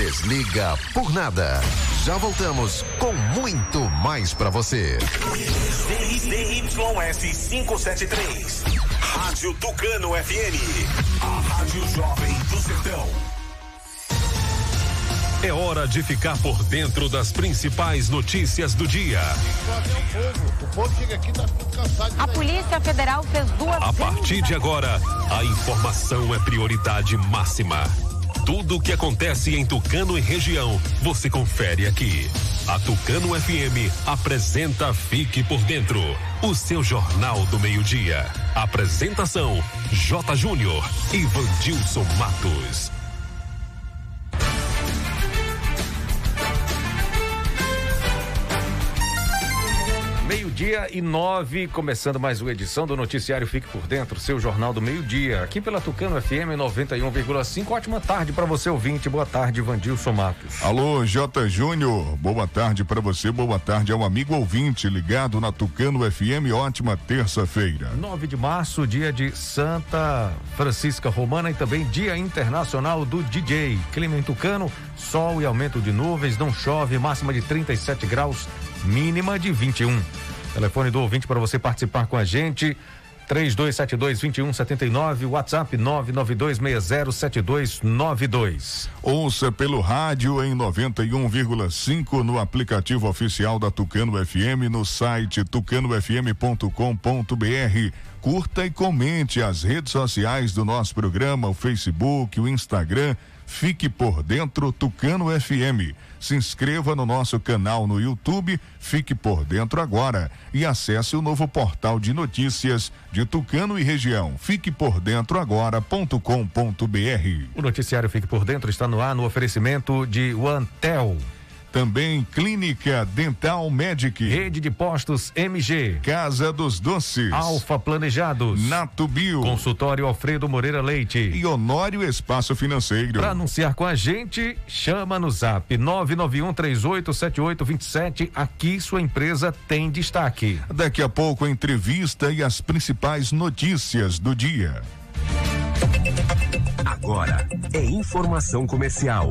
desliga por nada. Já voltamos com muito mais para você. ZYS 573. Rádio Tucano FM. A Rádio Jovem do Sertão. É hora de ficar por dentro das principais notícias do dia. O povo chega aqui tá cansado. A Polícia Federal fez duas. A partir de agora, a informação é prioridade máxima. Tudo o que acontece em Tucano e região, você confere aqui. A Tucano FM apresenta Fique por Dentro, o seu jornal do meio-dia. Apresentação: J. Júnior e Vandilson Matos. Meio-dia e nove, começando mais uma edição do Noticiário Fique por Dentro, seu jornal do meio-dia, aqui pela Tucano FM 91,5. Ótima tarde para você, ouvinte. Boa tarde, Vandilson Matos. Alô, J. Júnior. Boa tarde para você, boa tarde ao amigo ouvinte ligado na Tucano FM. Ótima terça-feira. 9 de março, dia de Santa Francisca Romana e também Dia Internacional do DJ. Clima em Tucano, sol e aumento de nuvens, não chove, máxima de 37 graus, mínima de 21. Telefone do ouvinte para você participar com a gente. 3272-2179, WhatsApp 992607292. Ouça pelo rádio em 91,5 no aplicativo oficial da Tucano FM no site tucanofm.com.br. Curta e comente as redes sociais do nosso programa, o Facebook, o Instagram. Fique por dentro Tucano FM. Se inscreva no nosso canal no YouTube, fique por dentro agora e acesse o novo portal de notícias de Tucano e região. Fique por dentro agora.com.br. O noticiário Fique por Dentro está no ar no oferecimento de OneTel. Também Clínica Dental Medic. Rede de Postos MG. Casa dos Doces. Alfa Planejados. Nato Bio. Consultório Alfredo Moreira Leite. E Honório Espaço Financeiro. Para anunciar com a gente, chama no zap 991387827. Aqui sua empresa tem destaque. Daqui a pouco a entrevista e as principais notícias do dia. Agora é informação comercial.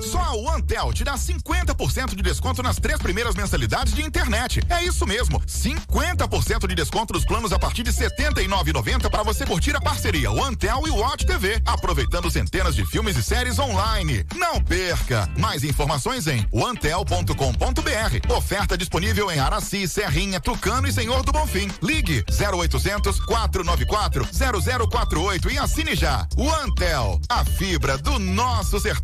Só a OneTel te dá 50% de desconto nas três primeiras mensalidades de internet. É isso mesmo, 50% de desconto nos planos a partir de R$ 79,90 para você curtir a parceria OneTel e Watch TV, aproveitando centenas de filmes e séries online. Não perca! Mais informações em onetel.com.br. Oferta disponível em Araci, Serrinha, Tucano e Senhor do Bonfim. Ligue 0800 494 0048 e assine já. OneTel, a fibra do nosso sertão.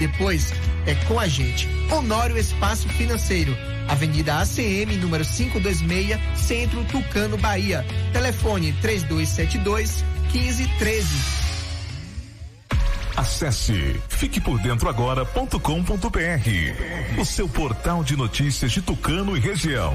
Depois é com a gente. Honório Espaço Financeiro. Avenida ACM, número 526, Centro Tucano, Bahia. Telefone 3272 1513. Acesse fiquepordentroagora.com.br, o seu portal de notícias de Tucano e região.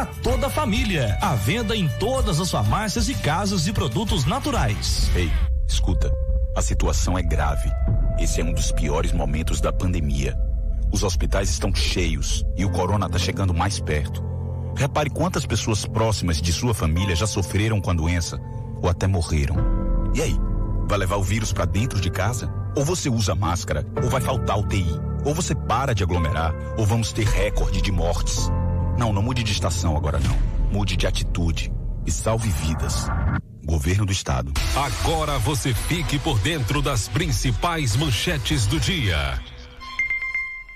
para toda a família. À venda em todas as farmácias e casas de produtos naturais. Ei, escuta. A situação é grave. Esse é um dos piores momentos da pandemia. Os hospitais estão cheios e o corona está chegando mais perto. Repare quantas pessoas próximas de sua família já sofreram com a doença ou até morreram. E aí, vai levar o vírus para dentro de casa? Ou você usa máscara, ou vai faltar UTI, ou você para de aglomerar, ou vamos ter recorde de mortes. Não, não mude de estação agora não. Mude de atitude e salve vidas. Governo do Estado. Agora você fique por dentro das principais manchetes do dia.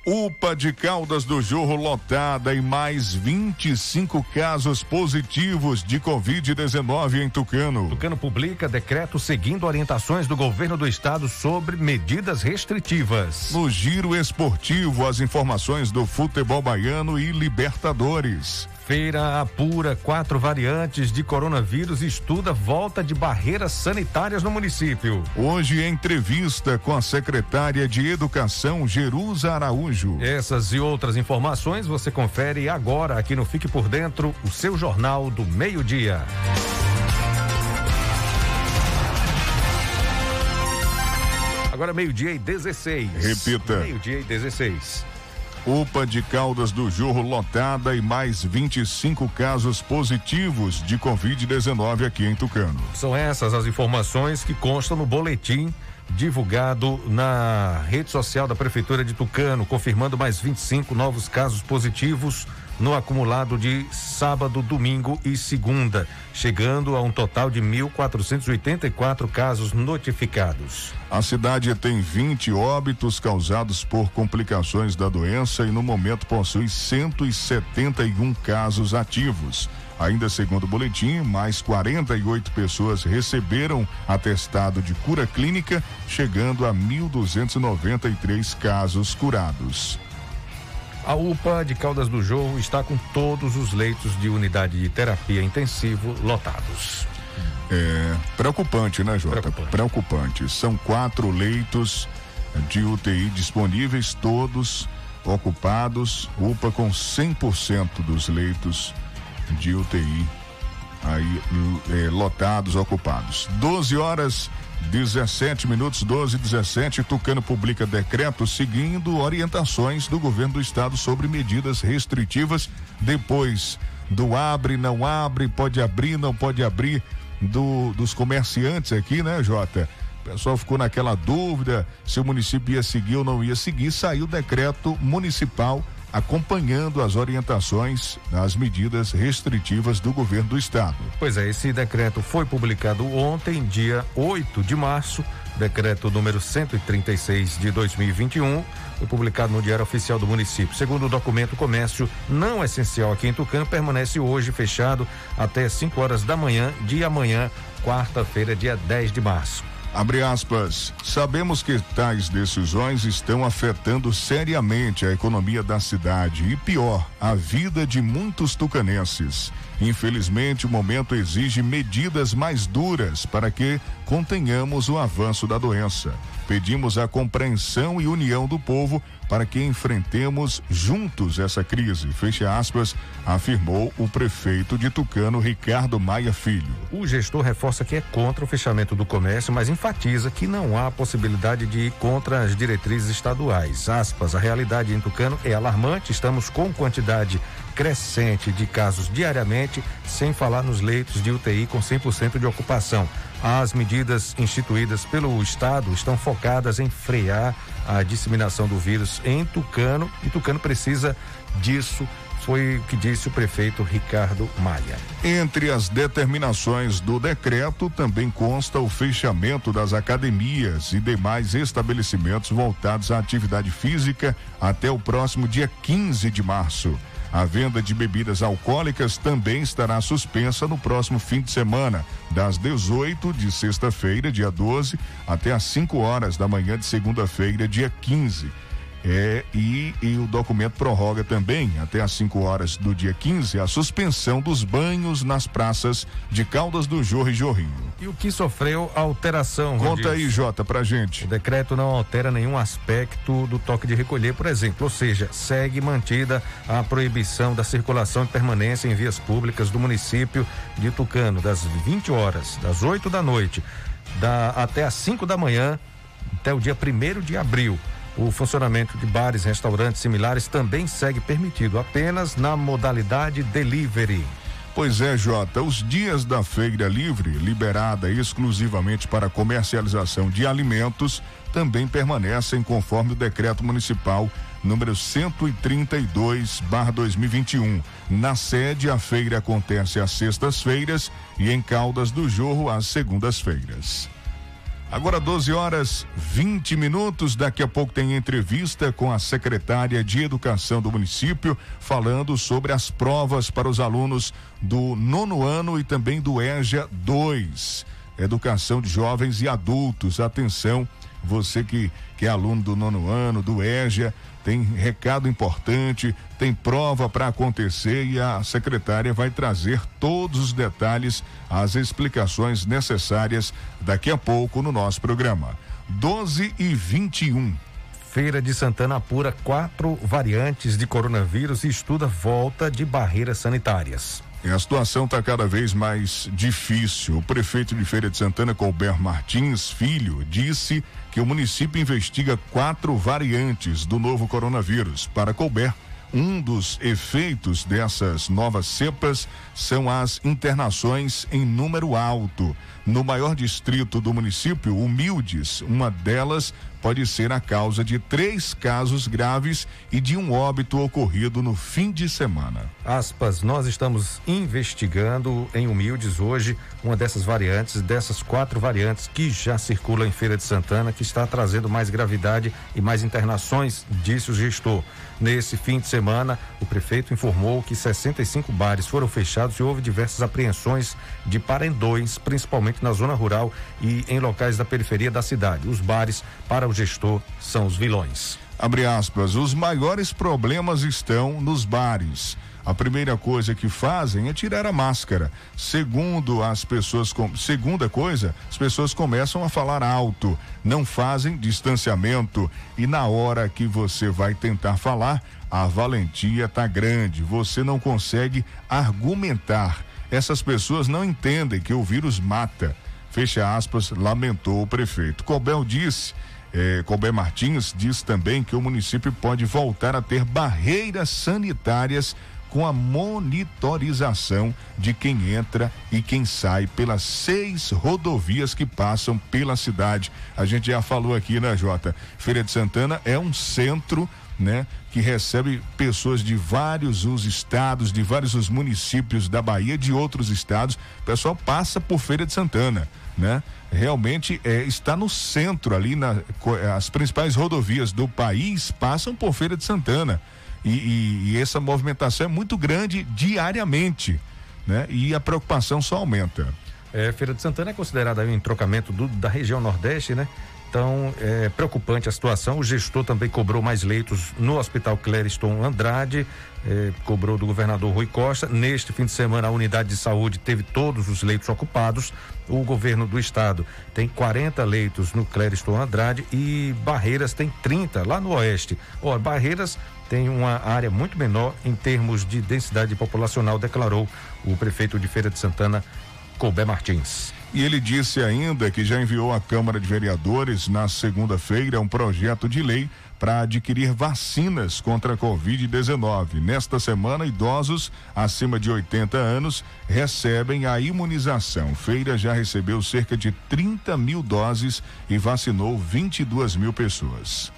UPA de Caldas do Jorro lotada e mais 25 casos positivos de Covid-19 em Tucano. Tucano publica decreto seguindo orientações do governo do estado sobre medidas restritivas. No giro esportivo, as informações do futebol baiano e Libertadores. Feira apura quatro variantes de coronavírus e estuda volta de barreiras sanitárias no município. Hoje, entrevista com a secretária de Educação, Jerusa Araújo. Essas e outras informações você confere agora aqui no Fique por Dentro, o seu jornal do meio-dia. Agora meio-dia e 16. Repita. Meio-dia e 16. UPA de Caldas do Jorro lotada e mais 25 casos positivos de Covid-19 aqui em Tucano. São essas as informações que constam no boletim divulgado na rede social da Prefeitura de Tucano, confirmando mais 25 novos casos positivos no acumulado de sábado, domingo e segunda, chegando a um total de 1.484 casos notificados. A cidade tem 20 óbitos causados por complicações da doença e no momento possui 171 casos ativos. Ainda segundo o boletim, mais 48 pessoas receberam atestado de cura clínica, chegando a 1.293 casos curados. A UPA de Caldas do Jorro está com todos os leitos de unidade de terapia intensivo lotados. É preocupante, né, Jota? Preocupante. preocupante. São quatro leitos de UTI disponíveis, todos ocupados. UPA com 100% dos leitos de UTI aí é, lotados, ocupados. 12 horas 17 minutos, 12 e 17. Tucano publica decreto seguindo orientações do governo do estado sobre medidas restritivas. Depois do abre, não abre, pode abrir, não pode abrir, do, dos comerciantes aqui, né, Jota? O pessoal ficou naquela dúvida se o município ia seguir ou não ia seguir. Saiu o decreto municipal acompanhando as orientações das medidas restritivas do governo do estado. Pois é, esse decreto foi publicado ontem, dia 8 de março, decreto número 136 de 2021, foi publicado no Diário Oficial do município. Segundo o documento, o comércio não essencial aqui em Tucano permanece hoje fechado até 5 horas da manhã de amanhã, quarta-feira, dia 10 de março. Abre aspas. Sabemos que tais decisões estão afetando seriamente a economia da cidade e, pior, a vida de muitos tucanenses. Infelizmente, o momento exige medidas mais duras para que contenhamos o avanço da doença. Pedimos a compreensão e união do povo para que enfrentemos juntos essa crise. Fecha aspas, afirmou o prefeito de Tucano, Ricardo Maia Filho. O gestor reforça que é contra o fechamento do comércio, mas enfatiza que não há possibilidade de ir contra as diretrizes estaduais. Aspas, a realidade em Tucano é alarmante, estamos com quantidade crescente de casos diariamente, sem falar nos leitos de UTI com 100% de ocupação. As medidas instituídas pelo Estado estão focadas em frear a disseminação do vírus em Tucano e Tucano precisa disso foi o que disse o prefeito Ricardo Maia. Entre as determinações do decreto também consta o fechamento das academias e demais estabelecimentos voltados à atividade física até o próximo dia 15 de março. A venda de bebidas alcoólicas também estará suspensa no próximo fim de semana, das 18 de sexta-feira, dia 12, até às 5 horas da manhã de segunda-feira, dia 15. É, e, e, o documento prorroga também, até às 5 horas do dia 15, a suspensão dos banhos nas praças de Caldas do Jorro e Jorrinho. E o que sofreu alteração? Conta aí, Jota, pra gente. O decreto não altera nenhum aspecto do toque de recolher, por exemplo, ou seja, segue mantida a proibição da circulação e permanência em vias públicas do município de Tucano, das 20 horas, das 8 da noite, da, até às 5 da manhã, até o dia 1 de abril. O funcionamento de bares e restaurantes similares também segue permitido, apenas na modalidade delivery. Pois é, Jota, os dias da feira livre, liberada exclusivamente para comercialização de alimentos, também permanecem conforme o decreto municipal número 132/2021. Na sede, a feira acontece às sextas-feiras e em Caldas do Jorro às segundas-feiras. Agora 12 horas 20 minutos. Daqui a pouco tem entrevista com a secretária de Educação do município, falando sobre as provas para os alunos do nono ano e também do EJA 2. Educação de jovens e adultos. Atenção, você que, que é aluno do nono ano, do EJA, tem recado importante, tem prova para acontecer e a secretária vai trazer todos os detalhes, as explicações necessárias daqui a pouco no nosso programa. 12 e 21. Feira de Santana apura quatro variantes de coronavírus e estuda volta de barreiras sanitárias. A situação está cada vez mais difícil. O prefeito de Feira de Santana, Colbert Martins Filho, disse que o município investiga quatro variantes do novo coronavírus. Para Colbert, um dos efeitos dessas novas cepas são as internações em número alto. No maior distrito do município, Humildes, uma delas pode ser a causa de três casos graves e de um óbito ocorrido no fim de semana. Aspas, nós estamos investigando em Humildes hoje uma dessas variantes, dessas quatro variantes que já circulam em Feira de Santana, que está trazendo mais gravidade e mais internações, disse o gestor. Nesse fim de semana, o prefeito informou que 65 bares foram fechados e houve diversas apreensões de parendões, principalmente na zona rural e em locais da periferia da cidade. Os bares, para o gestor, são os vilões. Abre aspas, os maiores problemas estão nos bares. A primeira coisa que fazem é tirar a máscara. Segundo as pessoas, com... segunda coisa, as pessoas começam a falar alto, não fazem distanciamento e na hora que você vai tentar falar, a valentia tá grande, você não consegue argumentar. Essas pessoas não entendem que o vírus mata. Fecha aspas, lamentou o prefeito. Cobel disse eh, Colbert Martins diz também que o município pode voltar a ter barreiras sanitárias com a monitorização de quem entra e quem sai pelas seis rodovias que passam pela cidade. A gente já falou aqui, né, Jota? Feira de Santana é um centro né, que recebe pessoas de vários os estados, de vários os municípios da Bahia, de outros estados. O pessoal passa por Feira de Santana, né? Realmente é, está no centro ali, na, as principais rodovias do país passam por Feira de Santana. E, e, e, essa movimentação é muito grande diariamente, né? E a preocupação só aumenta. É, Feira de Santana é considerada um entrocamento do, da região Nordeste, né? Então, é preocupante a situação. O gestor também cobrou mais leitos no Hospital Clériston Andrade, é, cobrou do governador Rui Costa. Neste fim de semana, a unidade de saúde teve todos os leitos ocupados. O governo do estado tem 40 leitos no Clériston Andrade e Barreiras tem 30 lá no oeste. Ó, Barreiras tem uma área muito menor em termos de densidade populacional, declarou o prefeito de Feira de Santana, Colbert Martins. E ele disse ainda que já enviou à Câmara de Vereadores na segunda-feira um projeto de lei para adquirir vacinas contra a Covid-19. Nesta semana, idosos acima de 80 anos recebem a imunização. Feira já recebeu cerca de 30 mil doses e vacinou 22 mil pessoas.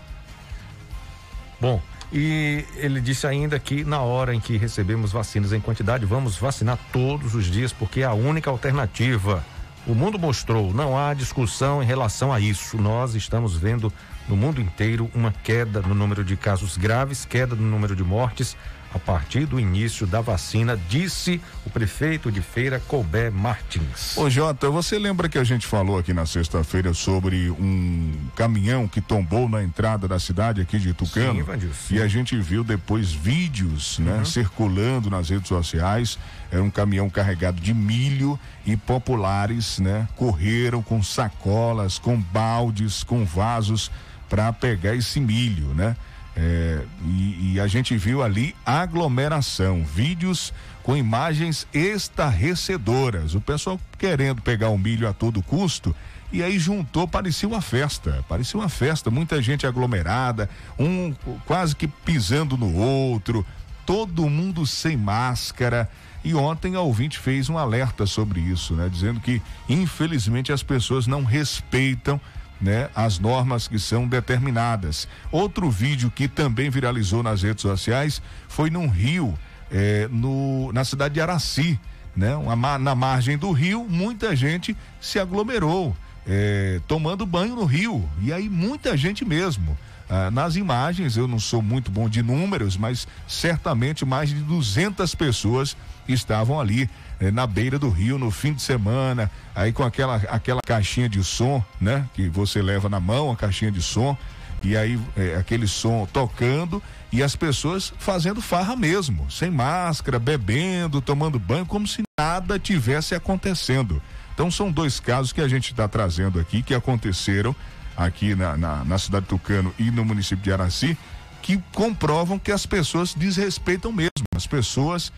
Bom, e ele disse ainda que na hora em que recebemos vacinas em quantidade, vamos vacinar todos os dias, porque é a única alternativa. O mundo mostrou, não há discussão em relação a isso. Nós estamos vendo no mundo inteiro uma queda no número de casos graves, queda no número de mortes a partir do início da vacina, disse o prefeito de Feira, Colbert Martins. Ô Jota, você lembra que a gente falou aqui na sexta-feira sobre um caminhão que tombou na entrada da cidade aqui de Tucano? Sim, sim. E a gente viu depois vídeos, né, Uhum. circulando nas redes sociais. Era um caminhão carregado de milho e populares, né, correram com sacolas, com baldes, com vasos para pegar esse milho, né? É, e, e a gente viu ali aglomeração, vídeos com imagens estarrecedoras. O pessoal querendo pegar o milho a todo custo. E aí juntou, parecia uma festa, parecia uma festa, muita gente aglomerada, um quase que pisando no outro, todo mundo sem máscara. E ontem a ouvinte fez um alerta sobre isso, né? Dizendo que, infelizmente, as pessoas não respeitam né, as normas que são determinadas. Outro vídeo que também viralizou nas redes sociais foi num rio, eh, no, na cidade de Araci, né? Uma ma- na margem do rio, muita gente se aglomerou, eh, tomando banho no rio. E aí muita gente mesmo. Ah, nas imagens, eu não sou muito bom de números, mas certamente mais de 200 pessoas estavam ali eh, na beira do rio no fim de semana, aí com aquela, aquela caixinha de som, né? Que você leva na mão, a caixinha de som, e aí eh, aquele som tocando e as pessoas fazendo farra mesmo, sem máscara, bebendo, tomando banho, como se nada tivesse acontecendo. Então são dois casos que a gente está trazendo aqui que aconteceram aqui na, na, na cidade de Tucano e no município de Araci, que comprovam que as pessoas desrespeitam mesmo. As pessoas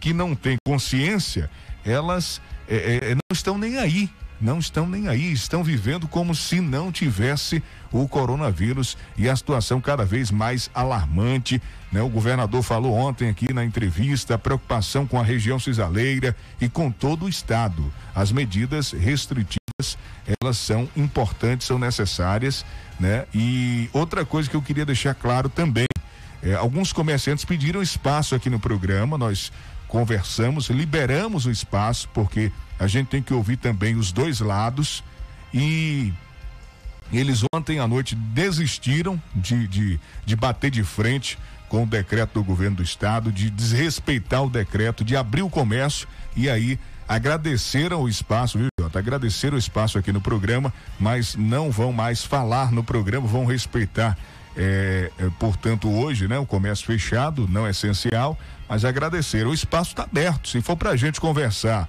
que não têm consciência, elas eh, eh, não estão nem aí. Não estão nem aí, estão vivendo como se não tivesse o coronavírus e a situação cada vez mais alarmante. Né? O governador falou ontem aqui na entrevista a preocupação com a região cisaleira e com todo o estado. As medidas restritivas elas são importantes, são necessárias, né? E outra coisa que eu queria deixar claro também, é, alguns comerciantes pediram espaço aqui no programa, nós conversamos, liberamos o espaço, porque a gente tem que ouvir também os dois lados e eles ontem à noite desistiram de, de, de bater de frente com o decreto do governo do estado, de desrespeitar o decreto, de abrir o comércio e aí agradeceram o espaço, viu, Jota? Agradeceram o espaço aqui no programa, mas não vão mais falar no programa, vão respeitar. É, portanto, hoje, né, o comércio fechado, não é essencial, mas agradeceram. O espaço está aberto. Se for para a gente conversar,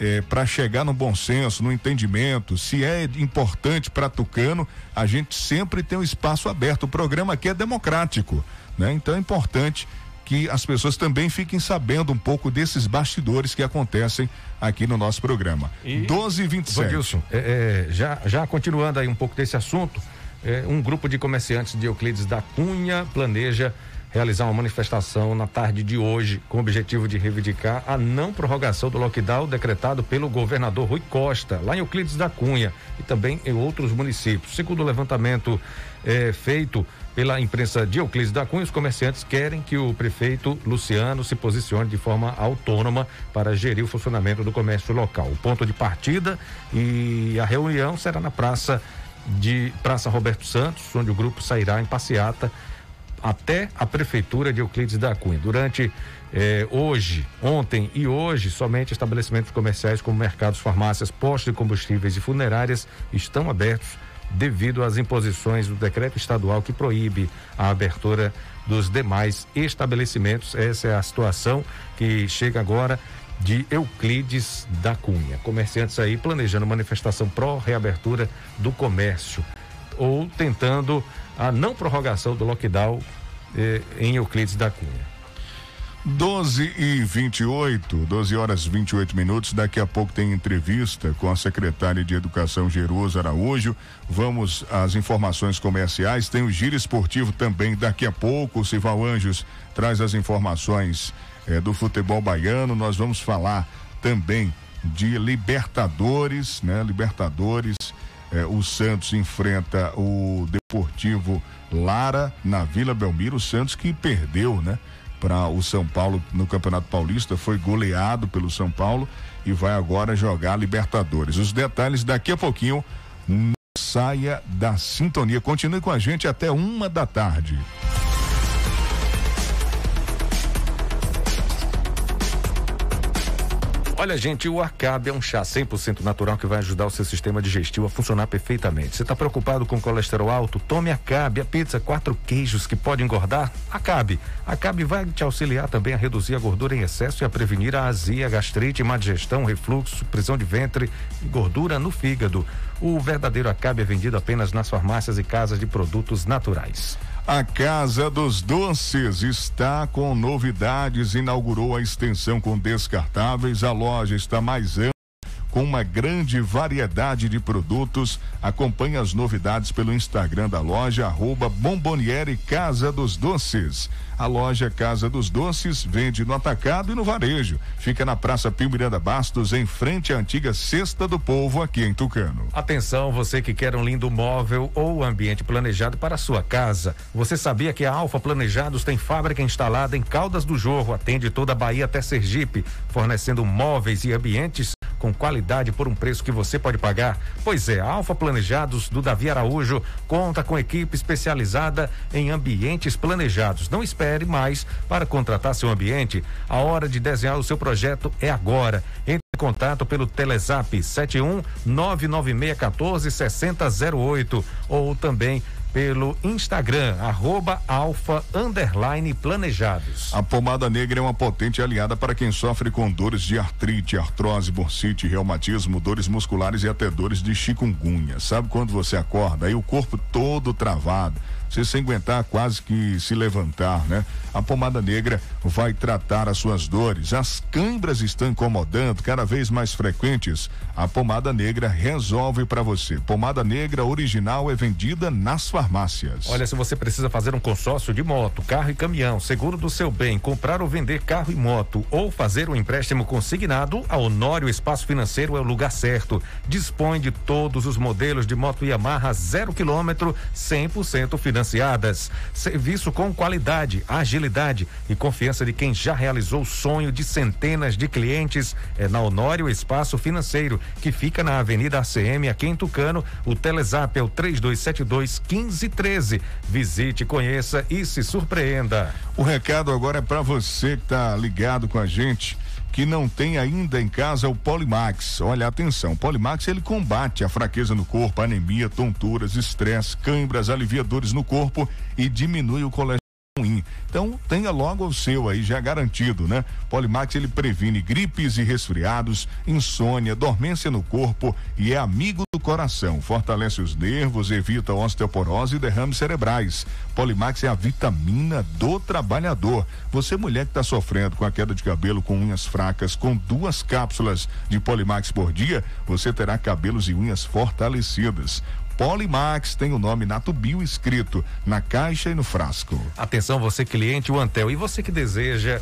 é, para chegar no bom senso, no entendimento, se é importante para Tucano, a gente sempre tem um espaço aberto. O programa aqui é democrático, né? Então é importante que as pessoas também fiquem sabendo um pouco desses bastidores que acontecem aqui no nosso programa. E- 12 e 27. Vandilson, é, é, já, já continuando aí um pouco desse assunto, é, um grupo de comerciantes de Euclides da Cunha planeja realizar uma manifestação na tarde de hoje com o objetivo de reivindicar a não prorrogação do lockdown decretado pelo governador Rui Costa, lá em Euclides da Cunha e também em outros municípios. Segundo o levantamento é, feito pela imprensa de Euclides da Cunha, os comerciantes querem que o prefeito Luciano se posicione de forma autônoma para gerir o funcionamento do comércio local. O ponto de partida e a reunião será na praça de Praça Roberto Santos, onde o grupo sairá em passeata até a prefeitura de Euclides da Cunha. Durante eh, hoje, ontem e hoje, somente estabelecimentos comerciais como mercados, farmácias, postos de combustíveis e funerárias estão abertos devido às imposições do decreto estadual que proíbe a abertura dos demais estabelecimentos. Essa é a situação que chega agora de Euclides da Cunha. Comerciantes aí planejando manifestação pró-reabertura do comércio ou tentando a não prorrogação do lockdown eh, em Euclides da Cunha. 12 e 28, 12 horas 28 minutos. Daqui a pouco tem entrevista com a secretária de Educação, Jerusa Araújo. Vamos às informações comerciais. Tem o giro esportivo também daqui a pouco. O Sival Anjos traz as informações eh, do futebol baiano. Nós vamos falar também de Libertadores, né? Libertadores. Eh, o Santos enfrenta o Deportivo Lara na Vila Belmiro. O Santos que perdeu, né? para o São Paulo no Campeonato Paulista, foi goleado pelo São Paulo e vai agora jogar Libertadores. Os detalhes daqui a pouquinho. Saia da sintonia. Continue com a gente até uma da tarde. Olha, gente, o Acabe é um chá 100% natural que vai ajudar o seu sistema digestivo a funcionar perfeitamente. Você está preocupado com colesterol alto? Tome Acabe, a pizza quatro queijos que pode engordar? Acabe. Acabe vai te auxiliar também a reduzir a gordura em excesso e a prevenir a azia, gastrite, má digestão, refluxo, prisão de ventre e gordura no fígado. O verdadeiro Acabe é vendido apenas nas farmácias e casas de produtos naturais. A Casa dos Doces está com novidades, inaugurou a extensão com descartáveis. A loja está mais ampla com uma grande variedade de produtos. Acompanhe as novidades pelo Instagram da loja, arroba Bomboniere Casa dos Doces. A loja Casa dos Doces vende no atacado e no varejo. Fica na Praça Pio Miranda Bastos, em frente à antiga Cesta do Povo, aqui em Tucano. Atenção, você que quer um lindo móvel ou ambiente planejado para a sua casa. Você sabia que a Alfa Planejados tem fábrica instalada em Caldas do Jorro, atende toda a Bahia até Sergipe, fornecendo móveis e ambientes com qualidade por um preço que você pode pagar? Pois é, a Alfa Planejados do Davi Araújo conta com equipe especializada em ambientes planejados. Não espere mais para contratar seu ambiente. A hora de desenhar o seu projeto é agora. Entre em contato pelo Telezap 71 996 14 6008 ou também pelo Instagram, arroba alfa underline planejados. A pomada negra é uma potente aliada para quem sofre com dores de artrite, artrose, bursite, reumatismo, dores musculares e até dores de chikungunya. Sabe quando você acorda, aí o corpo todo travado, você sem aguentar quase que se levantar, né? A pomada negra vai tratar as suas dores. As câimbras estão incomodando, cada vez mais frequentes. A pomada negra resolve para você. Pomada negra original é vendida nas farmácias. Olha, se você precisa fazer um consórcio de moto, carro e caminhão, seguro do seu bem, comprar ou vender carro e moto, ou fazer um empréstimo consignado, a Honório Espaço Financeiro é o lugar certo. Dispõe de todos os modelos de moto Yamaha zero quilômetro, 100% financiadas. Serviço com qualidade, agilidade e confiança de quem já realizou o sonho de centenas de clientes é na Honório Espaço Financeiro, que fica na Avenida ACM, aqui em Tucano. O Telezap é o 3272 1513. Visite, conheça e se surpreenda. O recado agora é para você que está ligado com a gente que não tem ainda em casa o Polimax. Olha, atenção, o Polimax ele combate a fraqueza no corpo, anemia, tonturas, estresse, câimbras, alivia dores no corpo e diminui o colesterol ruim. Então, tenha logo o seu aí já garantido, né? Polimax ele previne gripes e resfriados, insônia, dormência no corpo e é amigo do coração. Fortalece os nervos, evita osteoporose e derrames cerebrais. Polimax é a vitamina do trabalhador. Você mulher que está sofrendo com a queda de cabelo com unhas fracas, com duas cápsulas de Polimax por dia, você terá cabelos e unhas fortalecidas. Polimax tem o nome Natubio escrito na caixa e no frasco. Atenção, você cliente, o Antel. E você que deseja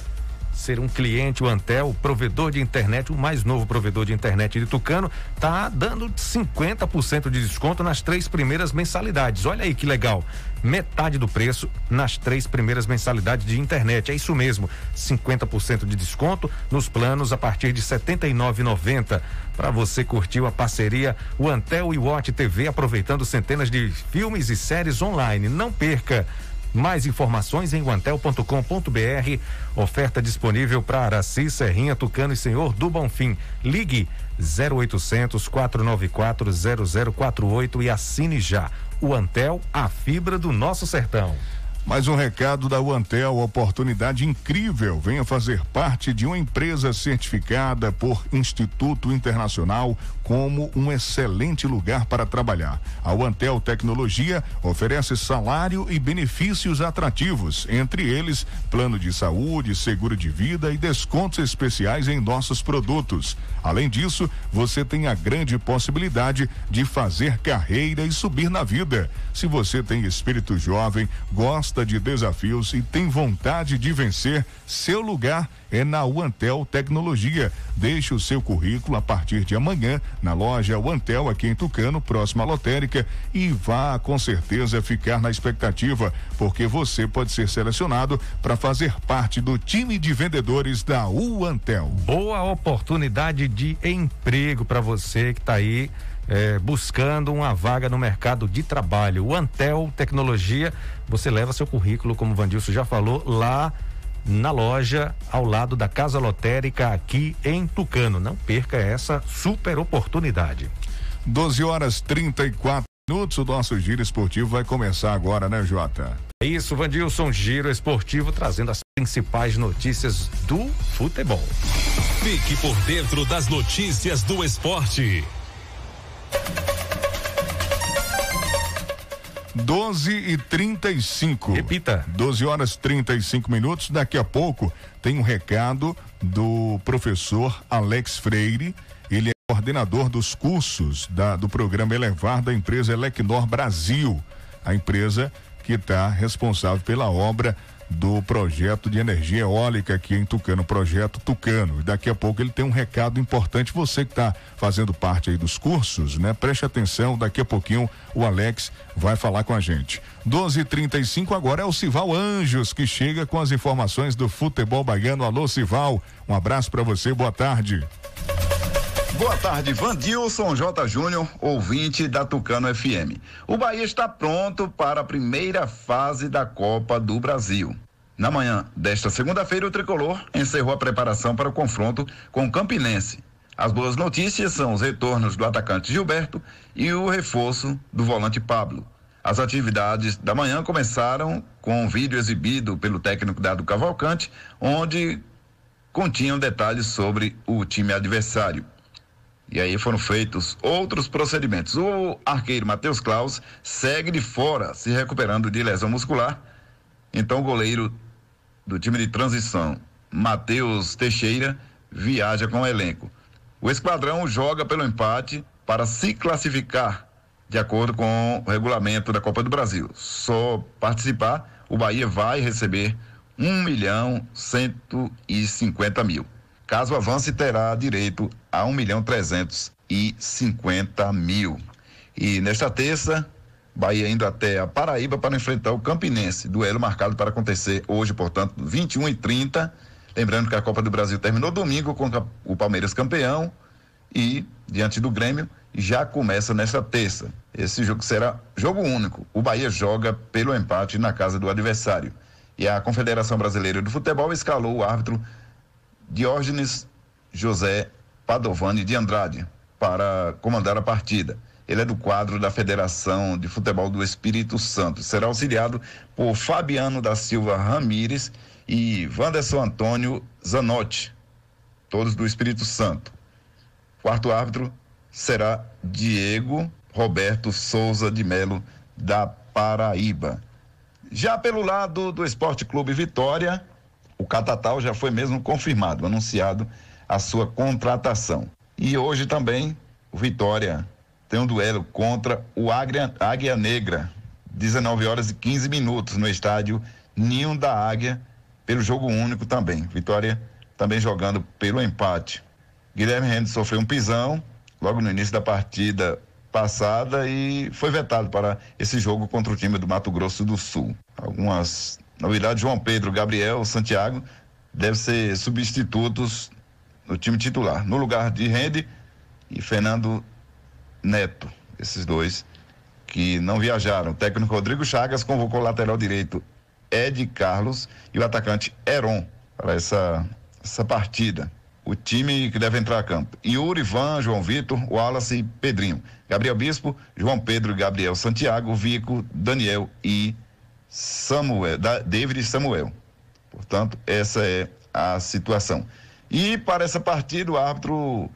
ser um cliente, o Antel, provedor de internet, o mais novo provedor de internet de Tucano, tá dando 50% de desconto nas três primeiras mensalidades. Olha aí que legal. Metade do preço nas três primeiras mensalidades de internet. É isso mesmo. 50% de desconto nos planos a partir de R$ 79,90. Para você curtir a parceria, o Antel e Watch TV aproveitando centenas de filmes e séries online. Não perca Mais informações em guantel.com.br. Oferta disponível para Araci, Serrinha, Tucano e Senhor do Bonfim. Ligue 0800 494 0048 e assine já. O Antel, a fibra do nosso sertão. Mais um recado da Uantel, oportunidade incrível. Venha fazer parte de uma empresa certificada por Instituto Internacional como um excelente lugar para trabalhar. A Uantel Tecnologia oferece salário e benefícios atrativos, entre eles plano de saúde, seguro de vida e descontos especiais em nossos produtos. Além disso, você tem a grande possibilidade de fazer carreira e subir na vida. Se você tem espírito jovem, gosta de desafios e tem vontade de vencer, seu lugar é na Uantel Tecnologia. Deixe o seu currículo a partir de amanhã na loja Uantel aqui em Tucano, próxima à lotérica e vá com certeza ficar na expectativa, porque você pode ser selecionado para fazer parte do time de vendedores da Uantel. Boa oportunidade de emprego para você que está aí é, buscando uma vaga no mercado de trabalho. O Antel Tecnologia, você leva seu currículo, como o Vandilson já falou, lá na loja ao lado da Casa Lotérica aqui em Tucano. Não perca essa super oportunidade. 12 horas 34 minutos. O nosso giro esportivo vai começar agora, né, Jota? É isso, Vandilson, giro esportivo trazendo as principais notícias do futebol. Fique por dentro das notícias do esporte. 12 e 35. Repita. 12 horas 35 minutos. Daqui a pouco tem um recado do professor Alex Freire. Ele é coordenador dos cursos da, do programa Elevar da empresa Elecnor Brasil, a empresa que está responsável pela obra do projeto de energia eólica aqui em Tucano, projeto Tucano. E daqui a pouco ele tem um recado importante. Você que está fazendo parte aí dos cursos, né? Preste atenção, daqui a pouquinho o Alex vai falar com a gente. 12:35 agora é o Sival Anjos que chega com as informações do futebol baiano. Alô, Sival. Um abraço para você, boa tarde. Boa tarde, Vandilson J. Júnior, ouvinte da Tucano FM. O Bahia está pronto para a primeira fase da Copa do Brasil. Na manhã desta segunda-feira, o tricolor encerrou a preparação para o confronto com o Campinense. As boas notícias são os retornos do atacante Gilberto e o reforço do volante Pablo. As atividades da manhã começaram com um vídeo exibido pelo técnico Dado Cavalcante, onde continham detalhes sobre o time adversário. E aí foram feitos outros procedimentos. O arqueiro Matheus Klaus segue de fora, se recuperando de lesão muscular. Então o goleiro do time de transição, Matheus Teixeira, viaja com o elenco. O esquadrão joga pelo empate para se classificar de acordo com o regulamento da Copa do Brasil. Só participar, o Bahia vai receber um milhão cento e cinquenta mil. Caso avance, terá direito a um milhão trezentos e cinquenta mil. E nesta terça, Bahia indo até a Paraíba para enfrentar o Campinense. Duelo marcado para acontecer hoje, portanto, 21 e 30. Lembrando que a Copa do Brasil terminou domingo com o Palmeiras campeão e, diante do Grêmio, já começa nesta terça. Esse jogo será jogo único. O Bahia joga pelo empate na casa do adversário. E a Confederação Brasileira do Futebol escalou o árbitro Diógenes José Padovani de Andrade para comandar a partida. Ele é do quadro da Federação de Futebol do Espírito Santo. Será auxiliado por Fabiano da Silva Ramires e Wanderson Antônio Zanotti, todos do Espírito Santo. Quarto árbitro será Diego Roberto Souza de Melo, da Paraíba. Já pelo lado do Esporte Clube Vitória, o Catatal já foi mesmo confirmado, anunciado a sua contratação. E hoje também o Vitória tem um duelo contra o Águia, Águia Negra, 19 horas e 15 minutos no estádio Ninho da Águia, pelo jogo único também. Vitória também jogando pelo empate. Guilherme Rendes sofreu um pisão logo no início da partida passada e foi vetado para esse jogo contra o time do Mato Grosso do Sul. Algumas Novidade, João Pedro, Gabriel, Santiago devem ser substitutos no time titular. No lugar de Rende e Fernando Neto, esses dois que não viajaram. O técnico Rodrigo Chagas convocou o lateral direito Ed Carlos e o atacante Heron para essa, essa partida. O time que deve entrar a campo. Yuri, Van, João Vitor, Wallace e Pedrinho. Gabriel Bispo, João Pedro, Gabriel Santiago, Vico, Daniel e Samuel, David e Samuel. Portanto, essa é a situação. E para essa partida, o árbitro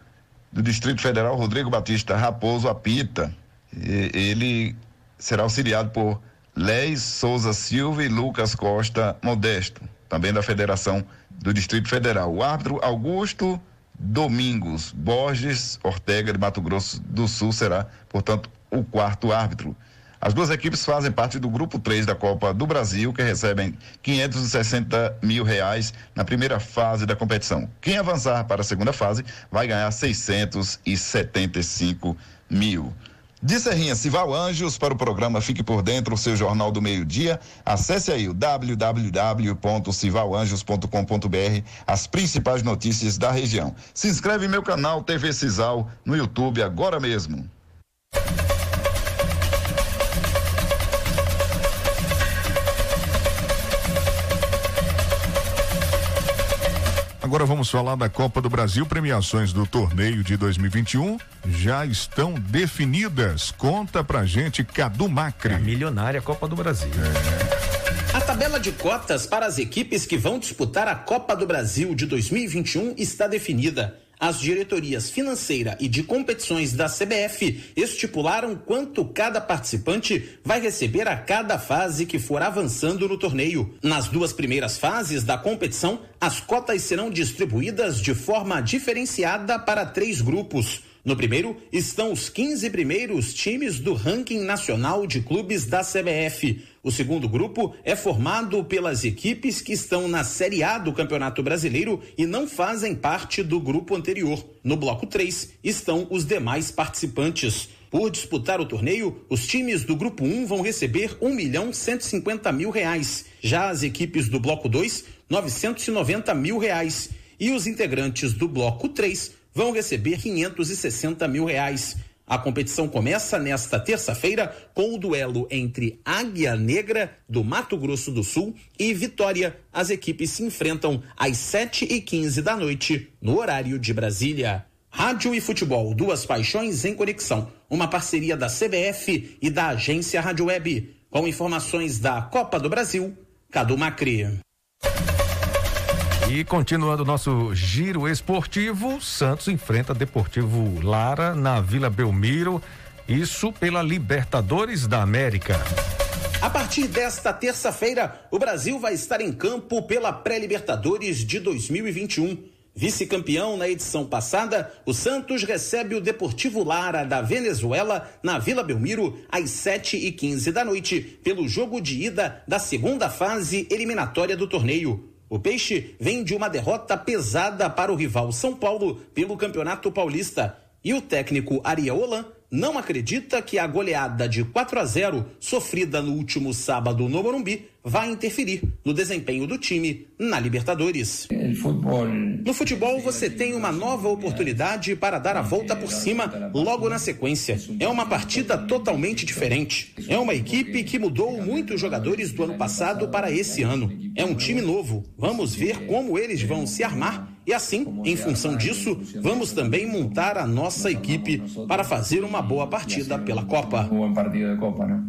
do Distrito Federal, Rodrigo Batista Raposo, apita. Ele será auxiliado por Leis Souza Silva e Lucas Costa Modesto, também da Federação do Distrito Federal. O árbitro Augusto Domingos Borges Ortega de Mato Grosso do Sul será, portanto, o quarto árbitro. As duas equipes fazem parte do grupo 3 da Copa do Brasil, que recebem 560 mil reais na primeira fase da competição. Quem avançar para a segunda fase vai ganhar 675 mil. De Serrinha Cival Anjos para o programa Fique por Dentro, o seu Jornal do Meio-Dia. Acesse aí o www.civalanjos.com.br, as principais notícias da região. Se inscreve em meu canal TV Cisal no YouTube agora mesmo. Agora vamos falar da Copa do Brasil. Premiações do torneio de 2021 já estão definidas. Conta pra gente, Cadu Macri. É a milionária Copa do Brasil. É. A tabela de cotas para as equipes que vão disputar a Copa do Brasil de 2021 está definida. As diretorias financeira e de competições da CBF estipularam quanto cada participante vai receber a cada fase que for avançando no torneio. Nas duas primeiras fases da competição, as cotas serão distribuídas de forma diferenciada para três grupos. No primeiro estão os 15 primeiros times do ranking nacional de clubes da CBF. O segundo grupo é formado pelas equipes que estão na Série A do Campeonato Brasileiro e não fazem parte do grupo anterior. No bloco 3 estão os demais participantes. Por disputar o torneio, os times do grupo 1 vão receber um milhão cento mil reais. Já as equipes do bloco 2, 990 mil reais. E os integrantes do bloco 3 vão receber 560 mil reais. A competição começa nesta terça-feira com o duelo entre Águia Negra do Mato Grosso do Sul e Vitória. As equipes se enfrentam às 7 e 15 da noite, no horário de Brasília. Rádio e futebol, duas paixões em conexão. Uma parceria da CBF e da agência Rádio Web. Com informações da Copa do Brasil, Cadu Macri. E continuando nosso giro esportivo, Santos enfrenta Deportivo Lara na Vila Belmiro, isso pela Libertadores da América. A partir desta terça-feira, o Brasil vai estar em campo pela Pré-Libertadores de 2021. Vice-campeão na edição passada, o Santos recebe o Deportivo Lara da Venezuela na Vila Belmiro às 7 e 15 da noite, pelo jogo de ida da segunda fase eliminatória do torneio. O Peixe vem de uma derrota pesada para o rival São Paulo pelo Campeonato Paulista. E o técnico Ariel Holan não acredita que a goleada de 4 a 0 sofrida no último sábado no Morumbi vai interferir no desempenho do time na Libertadores. No futebol, você tem uma nova oportunidade para dar a volta por cima logo na sequência. É uma partida totalmente diferente. É uma equipe que mudou muitos jogadores do ano passado para esse ano. É um time novo. Vamos ver como eles vão se armar e assim, em função disso, vamos também montar a nossa equipe para fazer uma boa partida pela Copa.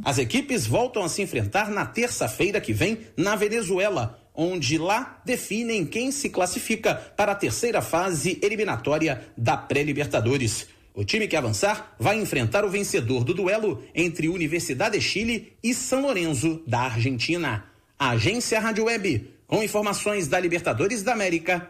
As equipes voltam a se enfrentar na terça-feira que vem na Venezuela, onde lá definem quem se classifica para a terceira fase eliminatória da pré-Libertadores. O time que avançar vai enfrentar o vencedor do duelo entre Universidade de Chile e São Lourenço, da Argentina. A agência Rádio Web, com informações da Libertadores da América,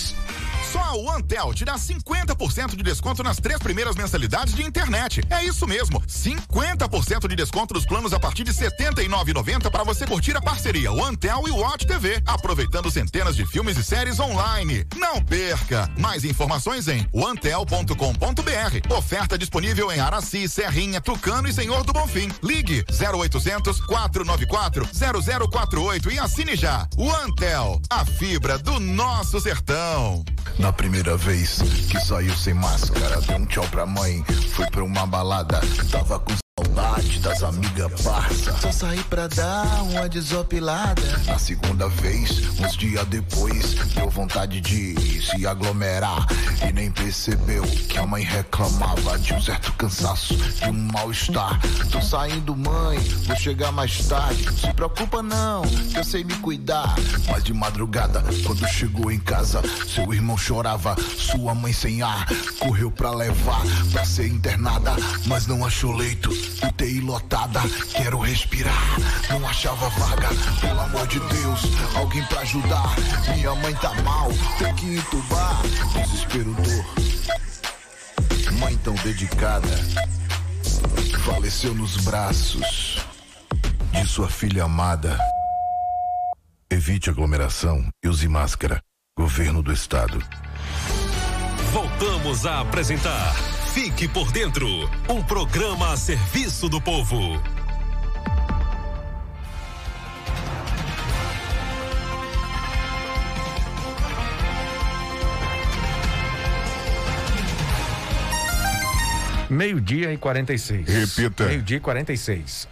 News. Só a OneTel te dá 50% de desconto nas três primeiras mensalidades de internet. É isso mesmo, 50% de desconto nos planos a partir de R$ 79,90 para você curtir a parceria OneTel e Watch TV, aproveitando centenas de filmes e séries online. Não perca! Mais informações em onetel.com.br. Oferta disponível em Araci, Serrinha, Tucano e Senhor do Bonfim. Ligue 0800 494 0048 e assine já. OneTel, a fibra do nosso sertão. Na primeira vez que saiu sem máscara, deu um tchau pra mãe, foi pra uma balada, tava com saudade das amigas parça. Só saí pra dar uma desopilada. Na segunda vez, uns dias depois, deu vontade de se aglomerar e nem percebeu que a mãe reclamava de um certo cansaço, de um mal-estar. Tô saindo, mãe, vou chegar mais tarde. Se preocupa não, que eu sei me cuidar. Mas de madrugada, quando chegou em casa, seu irmão chorava, sua mãe sem ar, correu pra levar pra ser internada, mas não achou leito. UTI lotada, quero respirar. Não achava vaga, pelo amor de Deus, alguém pra ajudar. Minha mãe tá mal, tem que entubar. Desespero, dor. Mãe tão dedicada, faleceu nos braços de sua filha amada. Evite aglomeração e use máscara. Governo do Estado. Voltamos a apresentar Fique por Dentro um programa a serviço do povo. Meio-dia e 46. Repita. Meio-dia e 46.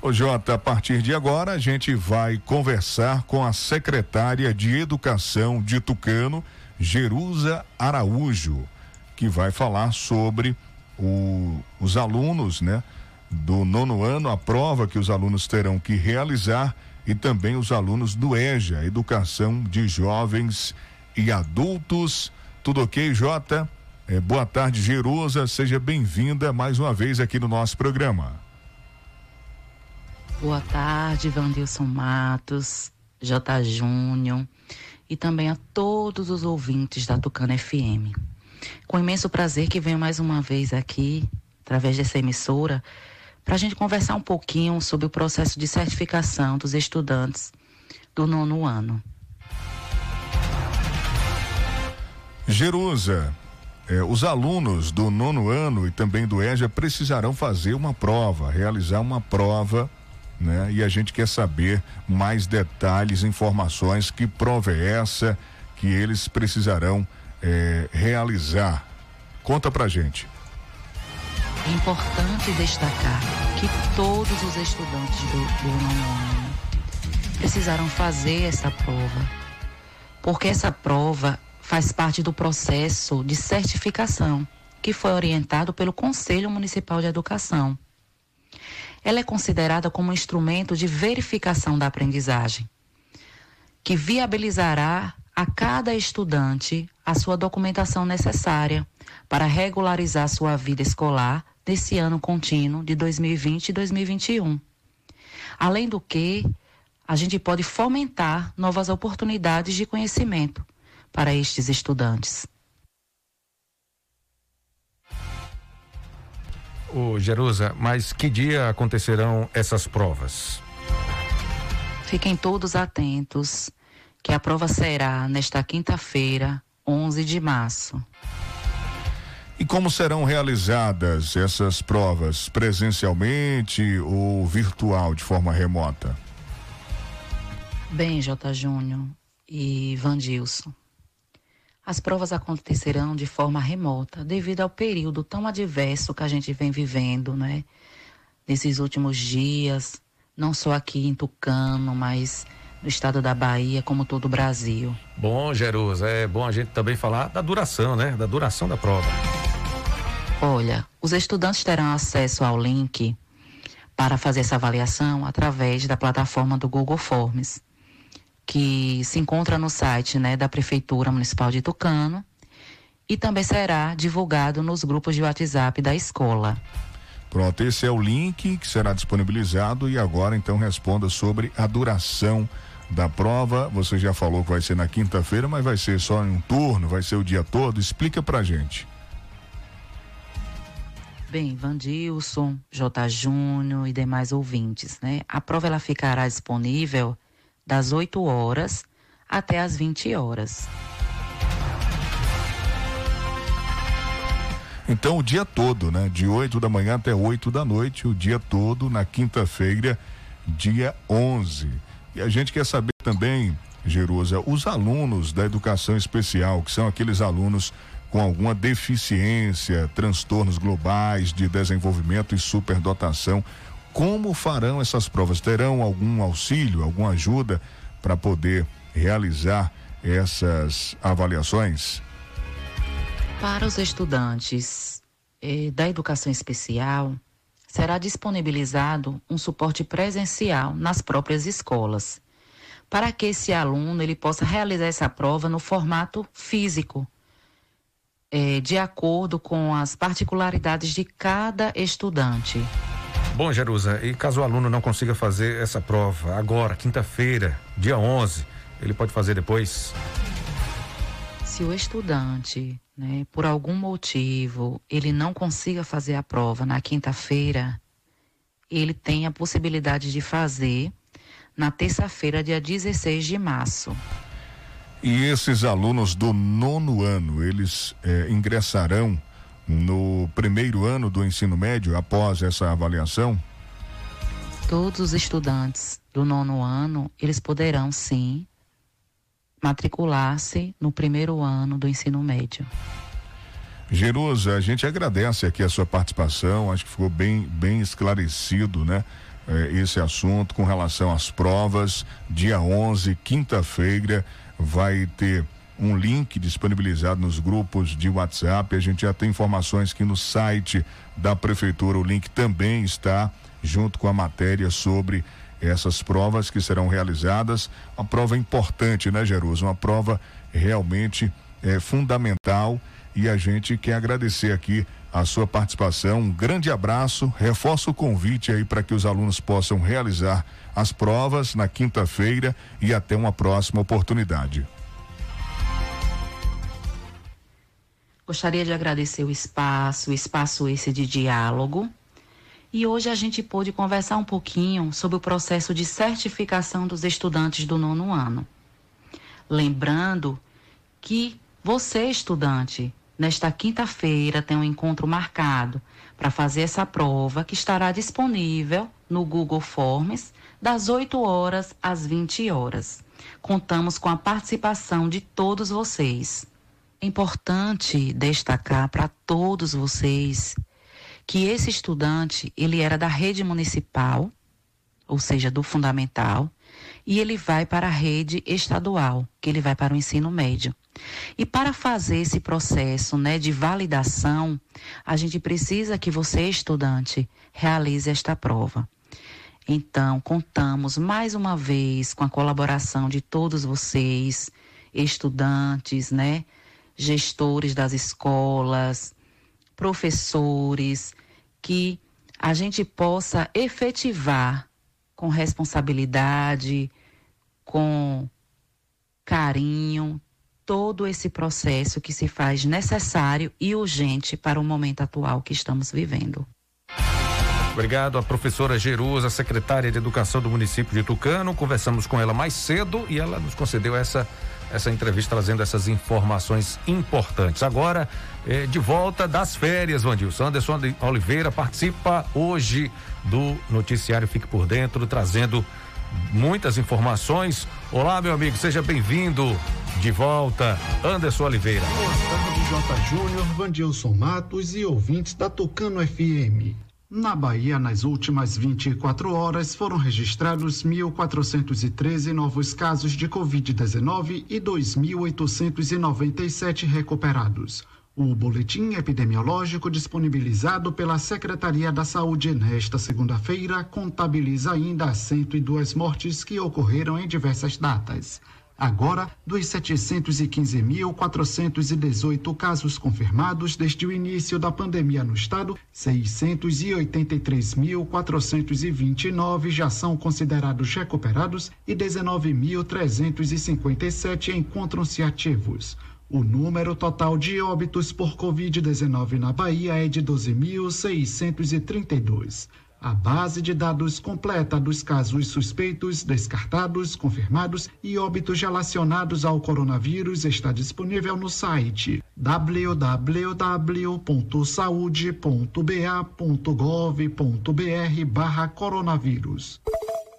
Ô Jota, a partir de agora a gente vai conversar com a secretária de Educação de Tucano, Jerusa Araújo, que vai falar sobre o, os alunos, né? Do nono ano, a prova que os alunos terão que realizar e também os alunos do EJA, Educação de Jovens e Adultos. Tudo ok, Jota? É, boa tarde, Jerusa. Seja bem-vinda mais uma vez aqui no nosso programa. Boa tarde, Vandilson Matos, J. Júnior e também a todos os ouvintes da Tucana FM. Com imenso prazer que venho mais uma vez aqui, através dessa emissora, para a gente conversar um pouquinho sobre o processo de certificação dos estudantes do nono ano. Jerusa, eh, os alunos do nono ano e também do EJA precisarão fazer uma prova, realizar uma prova, né? E a gente quer saber mais detalhes, informações, que prova é essa que eles precisarão eh, realizar. Conta pra gente. É importante destacar que todos os estudantes do, do precisaram fazer essa prova, porque essa prova faz parte do processo de certificação que foi orientado pelo Conselho Municipal de Educação. Ela é considerada como um instrumento de verificação da aprendizagem, que viabilizará a cada estudante a sua documentação necessária para regularizar sua vida escolar desse ano contínuo de 2020 e 2021. Além do que, a gente pode fomentar novas oportunidades de conhecimento para estes estudantes. Ô, Jerusa, mas que dia acontecerão essas provas? Fiquem todos atentos que a prova será nesta quinta-feira, 11 de março. E como serão realizadas essas provas? Presencialmente ou virtual, de forma remota? Bem, J. Júnior e Vandilson. As provas acontecerão de forma remota, devido ao período tão adverso que a gente vem vivendo, né? Nesses últimos dias, não só aqui em Tucano, mas no estado da Bahia, como todo o Brasil. Bom, Jerusa, é bom a gente também falar da duração, né? Da duração da prova. Olha, os estudantes terão acesso ao link para fazer essa avaliação através da plataforma do Google Forms que se encontra no site né, da Prefeitura Municipal de Tucano e também será divulgado nos grupos de WhatsApp da escola. Pronto, esse é o link que será disponibilizado e agora então responda sobre a duração da prova. Você já falou que vai ser na quinta-feira, mas vai ser só em um turno, vai ser o dia todo. Explica pra gente. Bem, Vandilson, J. Júnior e demais ouvintes, né? A prova ela ficará disponível das 8 horas até as 20 horas. Então, o dia todo, né? De 8 da manhã até 8 da noite, o dia todo, na quinta-feira, dia 11. E a gente quer saber também, Jerusa, os alunos da educação especial, que são aqueles alunos com alguma deficiência, transtornos globais de desenvolvimento e superdotação, como farão essas provas? Terão algum auxílio, alguma ajuda para poder realizar essas avaliações? Para os estudantes eh, da educação especial, será disponibilizado um suporte presencial nas próprias escolas, para que esse aluno ele possa realizar essa prova no formato físico, eh, de acordo com as particularidades de cada estudante. Bom, Jerusa, e caso o aluno não consiga fazer essa prova agora, quinta-feira, dia 11, ele pode fazer depois? O estudante, né, por algum motivo, ele não consiga fazer a prova na quinta-feira, ele tem a possibilidade de fazer na terça-feira, dia 16 de março. E esses alunos do nono ano, eles eh, ingressarão no primeiro ano do ensino médio após essa avaliação? Todos os estudantes do nono ano, eles poderão sim matricular-se no primeiro ano do ensino médio. Jerusa, a gente agradece aqui a sua participação, acho que ficou bem, bem esclarecido, né? Eh, esse assunto com relação às provas. Dia 11, quinta-feira, vai ter um link disponibilizado nos grupos de WhatsApp. A gente já tem informações que no site da prefeitura o link também está junto com a matéria sobre essas provas que serão realizadas. Uma prova importante, né, Jerusa? Uma prova realmente é, fundamental e a gente quer agradecer aqui a sua participação. Um grande abraço. Reforço o convite aí para que os alunos possam realizar as provas na quinta-feira e até uma próxima oportunidade. Gostaria de agradecer o espaço, o espaço esse de diálogo. E hoje a gente pôde conversar um pouquinho sobre o processo de certificação dos estudantes do nono ano. Lembrando que você, estudante, nesta quinta-feira tem um encontro marcado para fazer essa prova que estará disponível no Google Forms das 8 horas às 20 horas. Contamos com a participação de todos vocês. É importante destacar para todos vocês que esse estudante, ele era da rede municipal, ou seja, do fundamental, e ele vai para a rede estadual, que ele vai para o ensino médio. E para fazer esse processo, né, de validação, a gente precisa que você, estudante, realize esta prova. Então, contamos mais uma vez com a colaboração de todos vocês, estudantes, né? gestores das escolas, professores que a gente possa efetivar com responsabilidade, com carinho, todo esse processo que se faz necessário e urgente para o momento atual que estamos vivendo. Obrigado à professora Jerusa, secretária de Educação do município de Tucano. Conversamos com ela mais cedo e ela nos concedeu essa, essa entrevista trazendo essas informações importantes. Agora, eh, de volta das férias, Vandilson. Anderson Oliveira participa hoje do noticiário Fique por Dentro, trazendo muitas informações. Olá, meu amigo, seja bem-vindo de volta, Anderson Oliveira. Boa tarde, J. Júnior, Vandilson Matos e ouvintes da Tucano FM. Na Bahia, nas últimas 24 horas, foram registrados 1.413 novos casos de Covid-19 e 2.897 recuperados. O boletim epidemiológico disponibilizado pela Secretaria da Saúde nesta segunda-feira contabiliza ainda 102 mortes que ocorreram em diversas datas. Agora, dos 715.418 casos confirmados desde o início da pandemia no estado, 683.429 já são considerados recuperados e 19.357 encontram-se ativos. O número total de óbitos por Covid-19 na Bahia é de 12.632. A base de dados completa dos casos suspeitos, descartados, confirmados e óbitos relacionados ao coronavírus está disponível no site www.saude.ba.gov.br/barra coronavírus.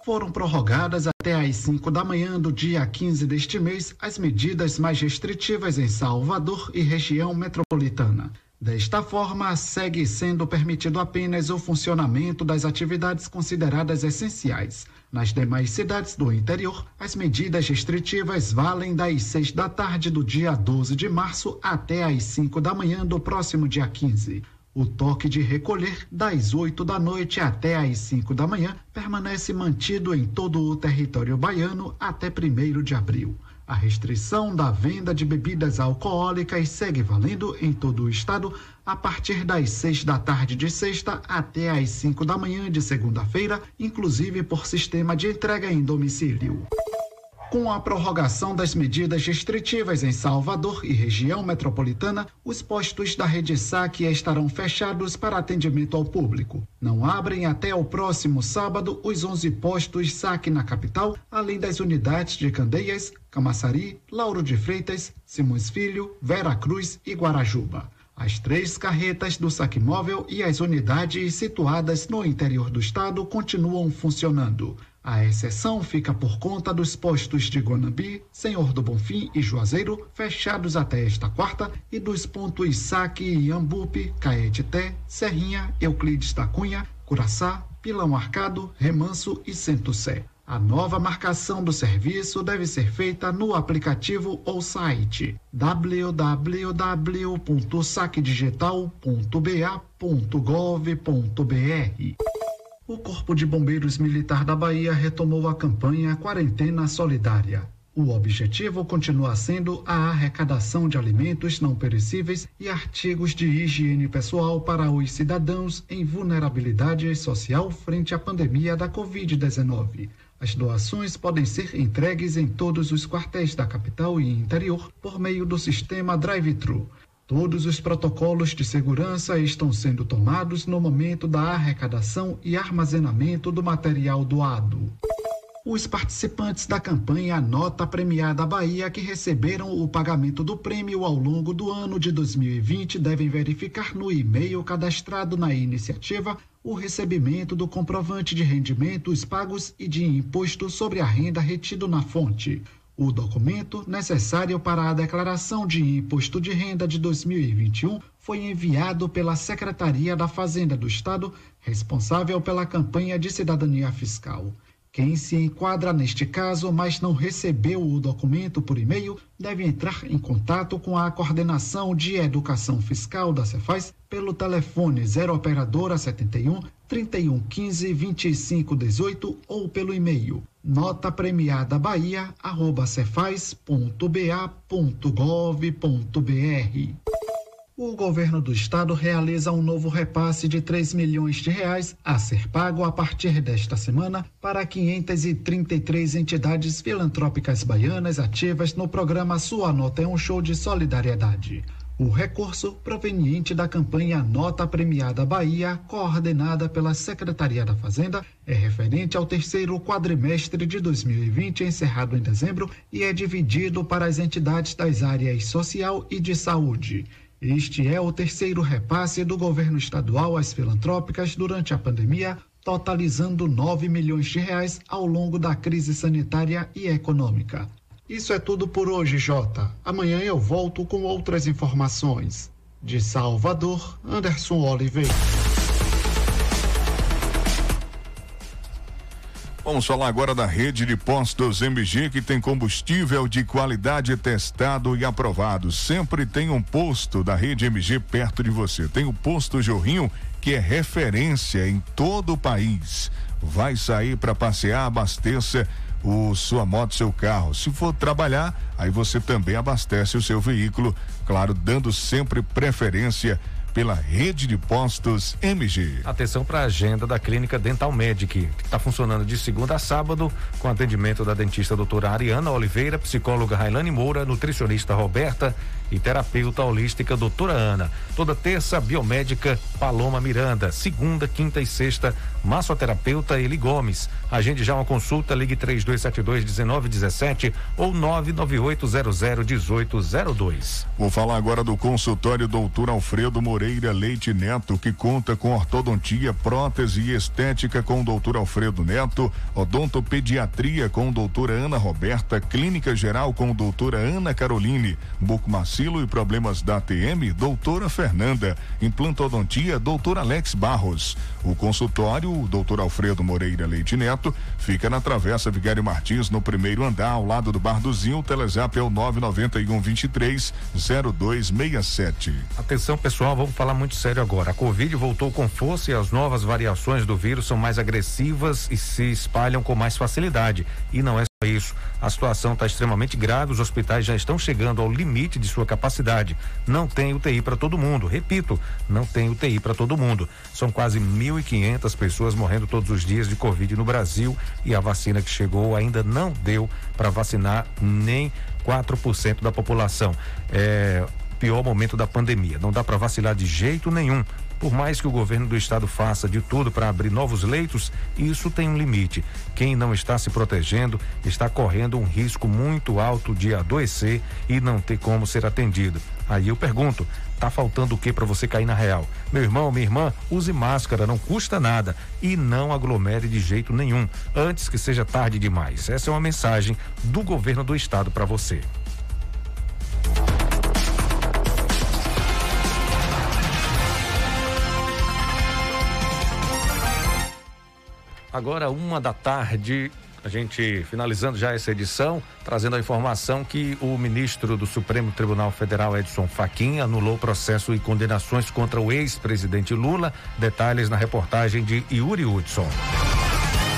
Foram prorrogadas até às 5 da manhã do dia 15 deste mês as medidas mais restritivas em Salvador e região metropolitana. Desta forma, segue sendo permitido apenas o funcionamento das atividades consideradas essenciais. Nas demais cidades do interior, as medidas restritivas valem das 6 da tarde do dia 12 de março até às 5 da manhã do próximo dia 15. O toque de recolher, das 8 da noite até às 5 da manhã, permanece mantido em todo o território baiano até 1 de abril. A restrição da venda de bebidas alcoólicas segue valendo em todo o estado a partir das seis da tarde de sexta até às cinco da manhã de segunda-feira, inclusive por sistema de entrega em domicílio. Com a prorrogação das medidas restritivas em Salvador e região metropolitana, os postos da rede SAC estarão fechados para atendimento ao público. Não abrem até o próximo sábado os 11 postos SAC na capital, além das unidades de Candeias, Camaçari, Lauro de Freitas, Simões Filho, Vera Cruz e Guarajuba. As três carretas do saque móvel e as unidades situadas no interior do estado continuam funcionando. A exceção fica por conta dos postos de Guanambi, Senhor do Bonfim e Juazeiro, fechados até esta quarta, e dos pontos Saque e Ambupe, Caeté, Serrinha, Euclides da Cunha, Curaçá, Pilão Arcado, Remanso e Centro-Sé. A nova marcação do serviço deve ser feita no aplicativo ou site www.saquedigital.ba.gov.br. O Corpo de Bombeiros Militar da Bahia retomou a campanha Quarentena Solidária. O objetivo continua sendo a arrecadação de alimentos não perecíveis e artigos de higiene pessoal para os cidadãos em vulnerabilidade social frente à pandemia da Covid-19. As doações podem ser entregues em todos os quartéis da capital e interior por meio do sistema drive-thru. Todos os protocolos de segurança estão sendo tomados no momento da arrecadação e armazenamento do material doado. Os participantes da campanha Nota Premiada Bahia que receberam o pagamento do prêmio ao longo do ano de 2020 devem verificar no e-mail cadastrado na iniciativa o recebimento do comprovante de rendimentos pagos e de imposto sobre a renda retido na fonte. O documento necessário para a declaração de imposto de renda de 2021 foi enviado pela Secretaria da Fazenda do Estado, responsável pela campanha de cidadania fiscal. Quem se enquadra neste caso, mas não recebeu o documento por e-mail, deve entrar em contato com a Coordenação de Educação Fiscal da Cefaz pelo telefone 0 operadora 71 3115 2518 ou pelo e-mail nota premiada bahia arroba cefaz.ba.gov.br o governo do estado realiza um novo repasse de 3 milhões de reais a ser pago a partir desta semana para 533 entidades filantrópicas baianas ativas no programa Sua Nota é um Show de Solidariedade. O recurso proveniente da campanha Nota Premiada Bahia, coordenada pela Secretaria da Fazenda, é referente ao terceiro quadrimestre de 2020, encerrado em dezembro, e é dividido para as entidades das áreas social e de saúde. Este é o terceiro repasse do governo estadual às filantrópicas durante a pandemia, totalizando 9 milhões de reais ao longo da crise sanitária e econômica. Isso é tudo por hoje, Jota. Amanhã eu volto com outras informações. De Salvador, Anderson Oliveira. Vamos falar agora da rede de postos MG que tem combustível de qualidade testado e aprovado. Sempre tem um posto da rede MG perto de você. Tem o posto Jorrinho que é referência em todo o país. Vai sair para passear, abasteça o sua moto, seu carro. Se for trabalhar, aí você também abastece o seu veículo, claro, dando sempre preferência pela rede de postos MG. Atenção para a agenda da Clínica Dental Medic, que está funcionando de segunda a sábado, com atendimento da dentista doutora Ariana Oliveira, psicóloga Railane Moura, nutricionista Roberta e terapeuta holística doutora Ana. Toda terça, biomédica Paloma Miranda. Segunda, quinta e sexta, massoterapeuta Eli Gomes. Agende já uma consulta, ligue 3272-1917 ou 998001802. Vou falar agora do consultório doutor Alfredo Moreira Leite Neto, que conta com ortodontia, prótese e estética com o doutor Alfredo Neto, odontopediatria com doutora Ana Roberta, clínica geral com doutora Ana Caroline, bucomacia Maxilo e problemas da ATM, doutora Fernanda. Implantodontia, doutor Alex Barros. O consultório, doutor Alfredo Moreira Leite Neto, fica na Travessa Vigário Martins, no primeiro andar, ao lado do Bar do Zinho. O Telezap é o 991 23 0267. Atenção, pessoal, vamos falar muito sério agora. A Covid voltou com força e as novas variações do vírus são mais agressivas e se espalham com mais facilidade. E não é isso. A situação está extremamente grave, os hospitais já estão chegando ao limite de sua capacidade. Não tem UTI para todo mundo. Repito, não tem UTI para todo mundo. São quase 1.500 pessoas morrendo todos os dias de Covid no Brasil e a vacina que chegou ainda não deu para vacinar nem 4% da população. É pior momento da pandemia. Não dá para vacilar de jeito nenhum. Por mais que o governo do estado faça de tudo para abrir novos leitos, isso tem um limite. Quem não está se protegendo está correndo um risco muito alto de adoecer e não ter como ser atendido. Aí eu pergunto, tá faltando o que para você cair na real? Meu irmão, minha irmã, use máscara, não custa nada e não aglomere de jeito nenhum, antes que seja tarde demais. Essa é uma mensagem do governo do estado para você. Agora, uma da tarde, a gente finalizando já essa edição, trazendo a informação que o ministro do Supremo Tribunal Federal, Edson Fachin, anulou processo e condenações contra o ex-presidente Lula. Detalhes na reportagem de Yuri Hudson.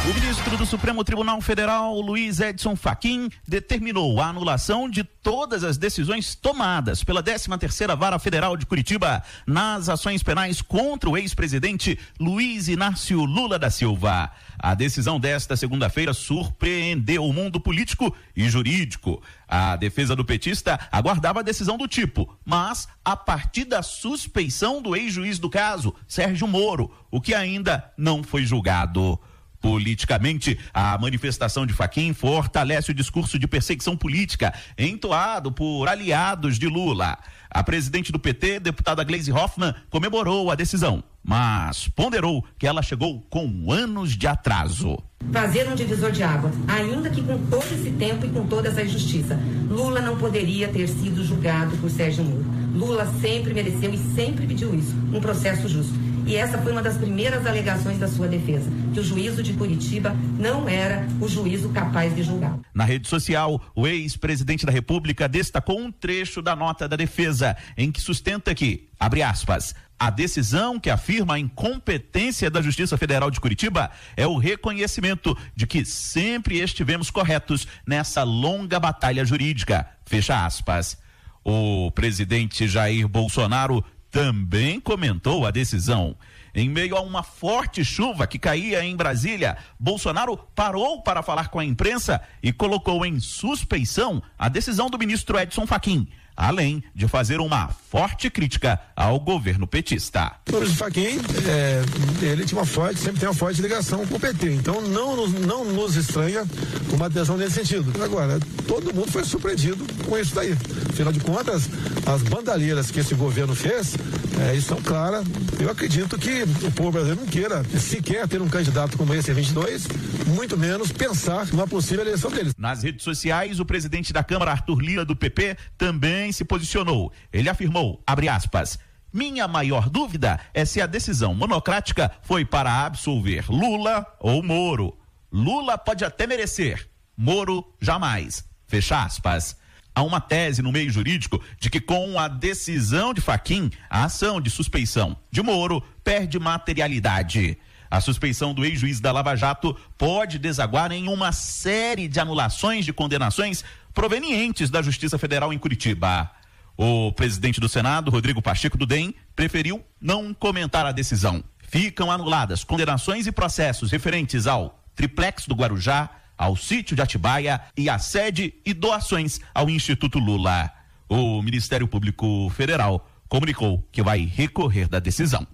O ministro do Supremo Tribunal Federal, Luiz Edson Fachin, determinou a anulação de todas as decisões tomadas pela 13ª Vara Federal de Curitiba nas ações penais contra o ex-presidente Luiz Inácio Lula da Silva. A decisão desta segunda-feira surpreendeu o mundo político e jurídico. A defesa do petista aguardava a decisão do tipo, mas a partir da suspeição do ex-juiz do caso, Sérgio Moro, o que ainda não foi julgado. Politicamente, a manifestação de Faquim fortalece o discurso de perseguição política entoado por aliados de Lula. A presidente do PT, deputada Gleisi Hoffmann, comemorou a decisão, mas ponderou que ela chegou com anos de atraso. Fazer um divisor de água, ainda que com todo esse tempo e com toda essa injustiça. Lula não poderia ter sido julgado por Sérgio Moro. Lula sempre mereceu e sempre pediu isso, um processo justo. E essa foi uma das primeiras alegações da sua defesa, que o juízo de Curitiba não era o juízo capaz de julgar. Na rede social, o ex-presidente da República destacou um trecho da nota da defesa, em que sustenta que, abre aspas, a decisão que afirma a incompetência da Justiça Federal de Curitiba é o reconhecimento de que sempre estivemos corretos nessa longa batalha jurídica. Fecha aspas. O presidente Jair Bolsonaro também comentou a decisão. Em meio a uma forte chuva que caía em Brasília, Bolsonaro parou para falar com a imprensa e colocou em suspeição a decisão do ministro Edson Fachin além de fazer uma forte crítica ao governo petista. O Fachin, é, ele tinha uma forte, sempre tem uma forte ligação com o PT, então não, não nos estranha uma adesão nesse sentido. Agora, todo mundo foi surpreendido com isso daí. Afinal de contas, as bandalheiras que esse governo fez é, estão claras. Eu acredito que o povo brasileiro não queira sequer ter um candidato como esse em 22, muito menos pensar numa possível eleição deles. Nas redes sociais, o presidente da Câmara, Arthur Lira, do PP, também se posicionou. Ele afirmou, abre aspas, minha maior dúvida é se a decisão monocrática foi para absolver Lula ou Moro. Lula pode até merecer, Moro jamais. Fecha aspas. Há uma tese no meio jurídico de que com a decisão de Faquim, a ação de suspeição de Moro perde materialidade. A suspeição do ex-juiz da Lava Jato pode desaguar em uma série de anulações de condenações provenientes da Justiça Federal em Curitiba. O presidente do Senado, Rodrigo Pacheco do DEM, preferiu não comentar a decisão. Ficam anuladas condenações e processos referentes ao triplex do Guarujá, ao sítio de Atibaia e a sede e doações ao Instituto Lula. O Ministério Público Federal comunicou que vai recorrer da decisão.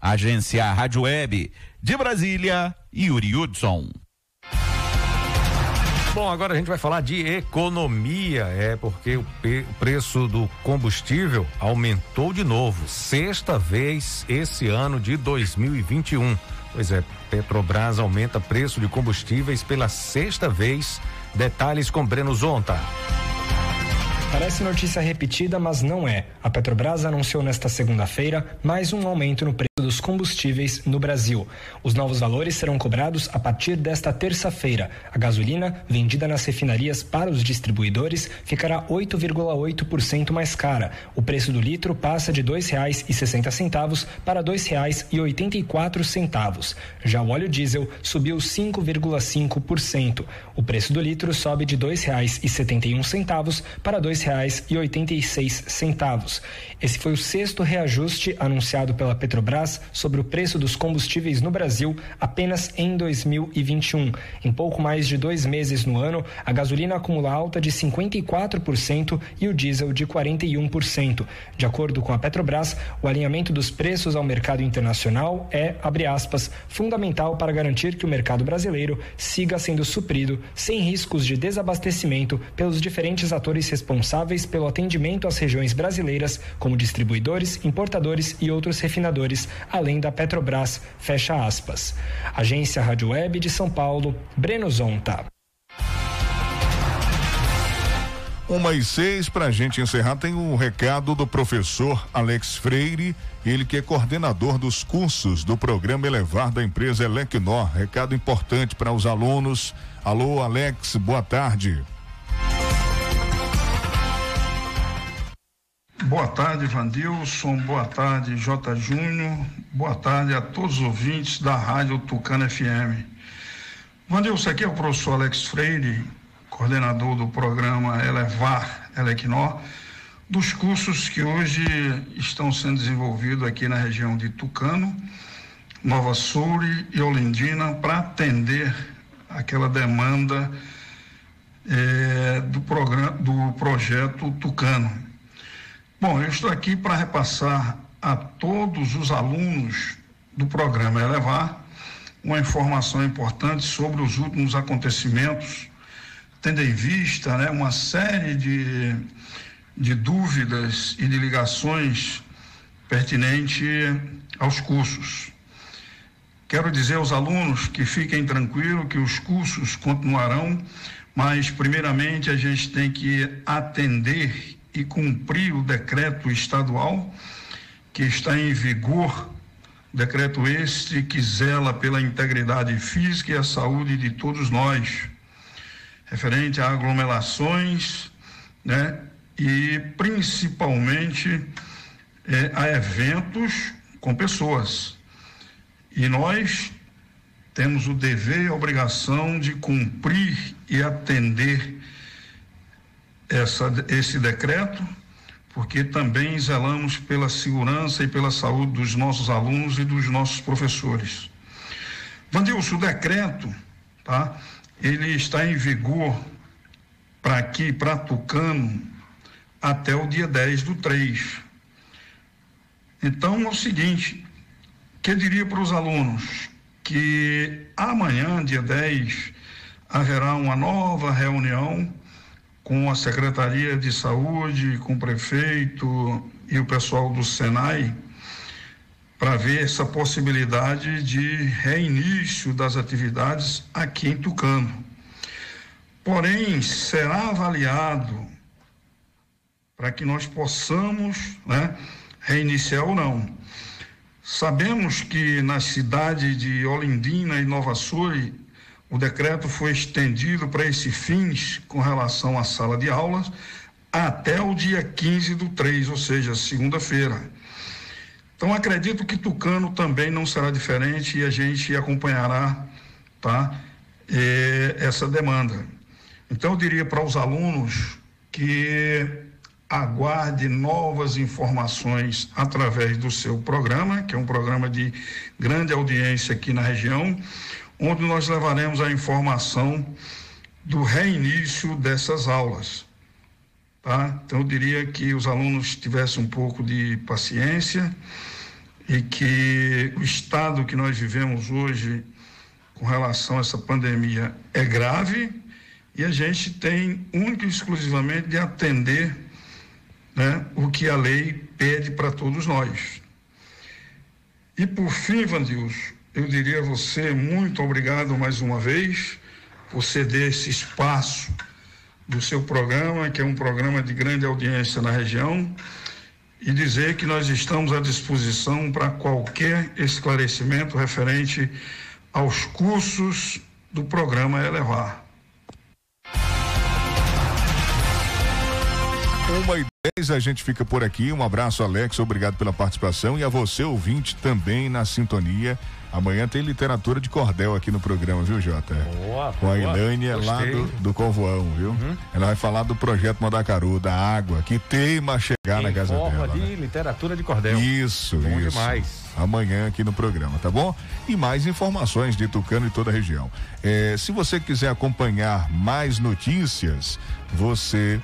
Agência Rádio Web de Brasília, Yuri Hudson. Bom, agora a gente vai falar de economia, é porque o, preço do combustível aumentou de novo, sexta vez esse ano de 2021. Pois é, Petrobras aumenta preço de combustíveis pela sexta vez. Detalhes com Breno Zonta. Parece notícia repetida, mas não é. A Petrobras anunciou nesta segunda-feira mais um aumento no preço dos combustíveis no Brasil. Os novos valores serão cobrados a partir desta terça-feira. A gasolina, vendida nas refinarias para os distribuidores, ficará 8,8% mais cara. O preço do litro passa de R$ 2,60 para R$ 2,84. Já o óleo diesel subiu 5,5%. O preço do litro sobe de R$ 2,71 para R$ 2,86. Esse foi o sexto reajuste anunciado pela Petrobras sobre o preço dos combustíveis no Brasil apenas em 2021. Em pouco mais de dois meses no ano, a gasolina acumula alta de 54% e o diesel de 41%. De acordo com a Petrobras, o alinhamento dos preços ao mercado internacional é, abre aspas, fundamental para garantir que o mercado brasileiro siga sendo suprido sem riscos de desabastecimento pelos diferentes atores responsáveis responsáveis pelo atendimento às regiões brasileiras, como distribuidores, importadores e outros refinadores, além da Petrobras. Fecha aspas. Agência Rádio Web de São Paulo, Breno Zonta. Uma e seis, para a gente encerrar, tem um recado do professor Alex Freire, ele que é coordenador dos cursos do programa Elevar da empresa Elecnor. Recado importante para os alunos. Alô, Alex, boa tarde. Boa tarde, Vandilson. Boa tarde, J. Júnior. Boa tarde a todos os ouvintes da Rádio Tucano FM. Vandilson, aqui é o professor Alex Freire, coordenador do programa Elevar Elecnor, dos cursos que hoje estão sendo desenvolvidos aqui na região de Tucano, Nova Soure e Olindina, para atender aquela demanda eh, do, programa, do projeto Tucano Bom, eu estou aqui para repassar a todos os alunos do programa Elevar uma informação importante sobre os últimos acontecimentos, tendo em vista né, uma série de, de dúvidas e de ligações pertinente aos cursos. Quero dizer aos alunos que fiquem tranquilos que os cursos continuarão, mas primeiramente a gente tem que atender e cumprir o decreto estadual que está em vigor, decreto este que zela pela integridade física e a saúde de todos nós, referente a aglomerações, né, e principalmente é, a eventos com pessoas. E nós temos o dever e a obrigação de cumprir e atender essa, esse decreto, porque também zelamos pela segurança e pela saúde dos nossos alunos e dos nossos professores. Vandilson, o decreto, tá? Ele está em vigor para aqui, para Tucano, até o dia 10 do 3. Então é o seguinte, que eu diria para os alunos que amanhã, dia 10, haverá uma nova reunião com a Secretaria de Saúde, com o prefeito e o pessoal do Senai para ver essa possibilidade de reinício das atividades aqui em Tucano. Porém, será avaliado para que nós possamos né, reiniciar ou não. Sabemos que na cidade de Olindina e Nova Sul, o decreto foi estendido para esses fins com relação à sala de aulas até o dia 15 do 3, ou seja, segunda-feira. Então acredito que Tucano também não será diferente e a gente acompanhará tá, eh, essa demanda. Então eu diria para os alunos que aguarde novas informações através do seu programa, que é um programa de grande audiência aqui na região, onde nós levaremos a informação do reinício dessas aulas. Tá? Então, eu diria que os alunos tivessem um pouco de paciência e que o estado que nós vivemos hoje com relação a essa pandemia é grave e a gente tem único e exclusivamente de atender né, o que a lei pede para todos nós. E por fim, Vandilson, eu diria a você muito obrigado mais uma vez por ceder esse espaço do seu programa, que é um programa de grande audiência na região, e dizer que nós estamos à disposição para qualquer esclarecimento referente aos cursos do programa Elevar. Uma e dez, a gente fica por aqui. Um abraço, Alex. Obrigado pela participação. E a você, ouvinte, também na sintonia. Amanhã tem literatura de cordel aqui no programa, viu, Jota? Boa, Com a. Ilânia lá do, do Convoão, viu? Uhum. Ela vai falar do projeto Mandacaru, da água, que teima a chegar na em casa forma dela. de né? literatura de cordel. Isso, Bom isso. demais. Amanhã aqui no programa, tá bom? E mais informações de Tucano e toda a região. É, se você quiser acompanhar mais notícias, você.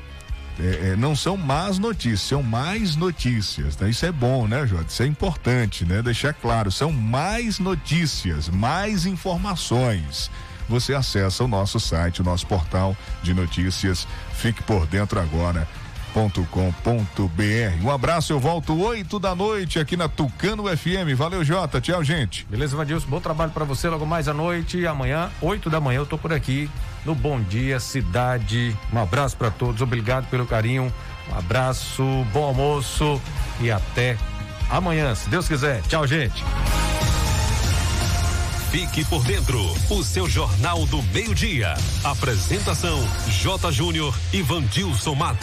É, é, não são más notícias, são mais notícias. Né? Isso é bom, né, Jota? Isso é importante, né? Deixar claro, são mais notícias, mais informações. Você acessa o nosso site, o nosso portal de notícias. Fique por dentro agora com.br. Um abraço, eu volto 8 da noite aqui na Tucano FM. Valeu, Jota. Tchau, gente. Beleza, Vandilson? Bom trabalho para você logo mais à noite. E amanhã, 8 da manhã, eu tô por aqui no Bom Dia Cidade. Um abraço para todos, obrigado pelo carinho. Um abraço, bom almoço e até amanhã, se Deus quiser. Tchau, gente. Fique por dentro, o seu Jornal do Meio-Dia. Apresentação: J. Júnior e Vandilson Mato.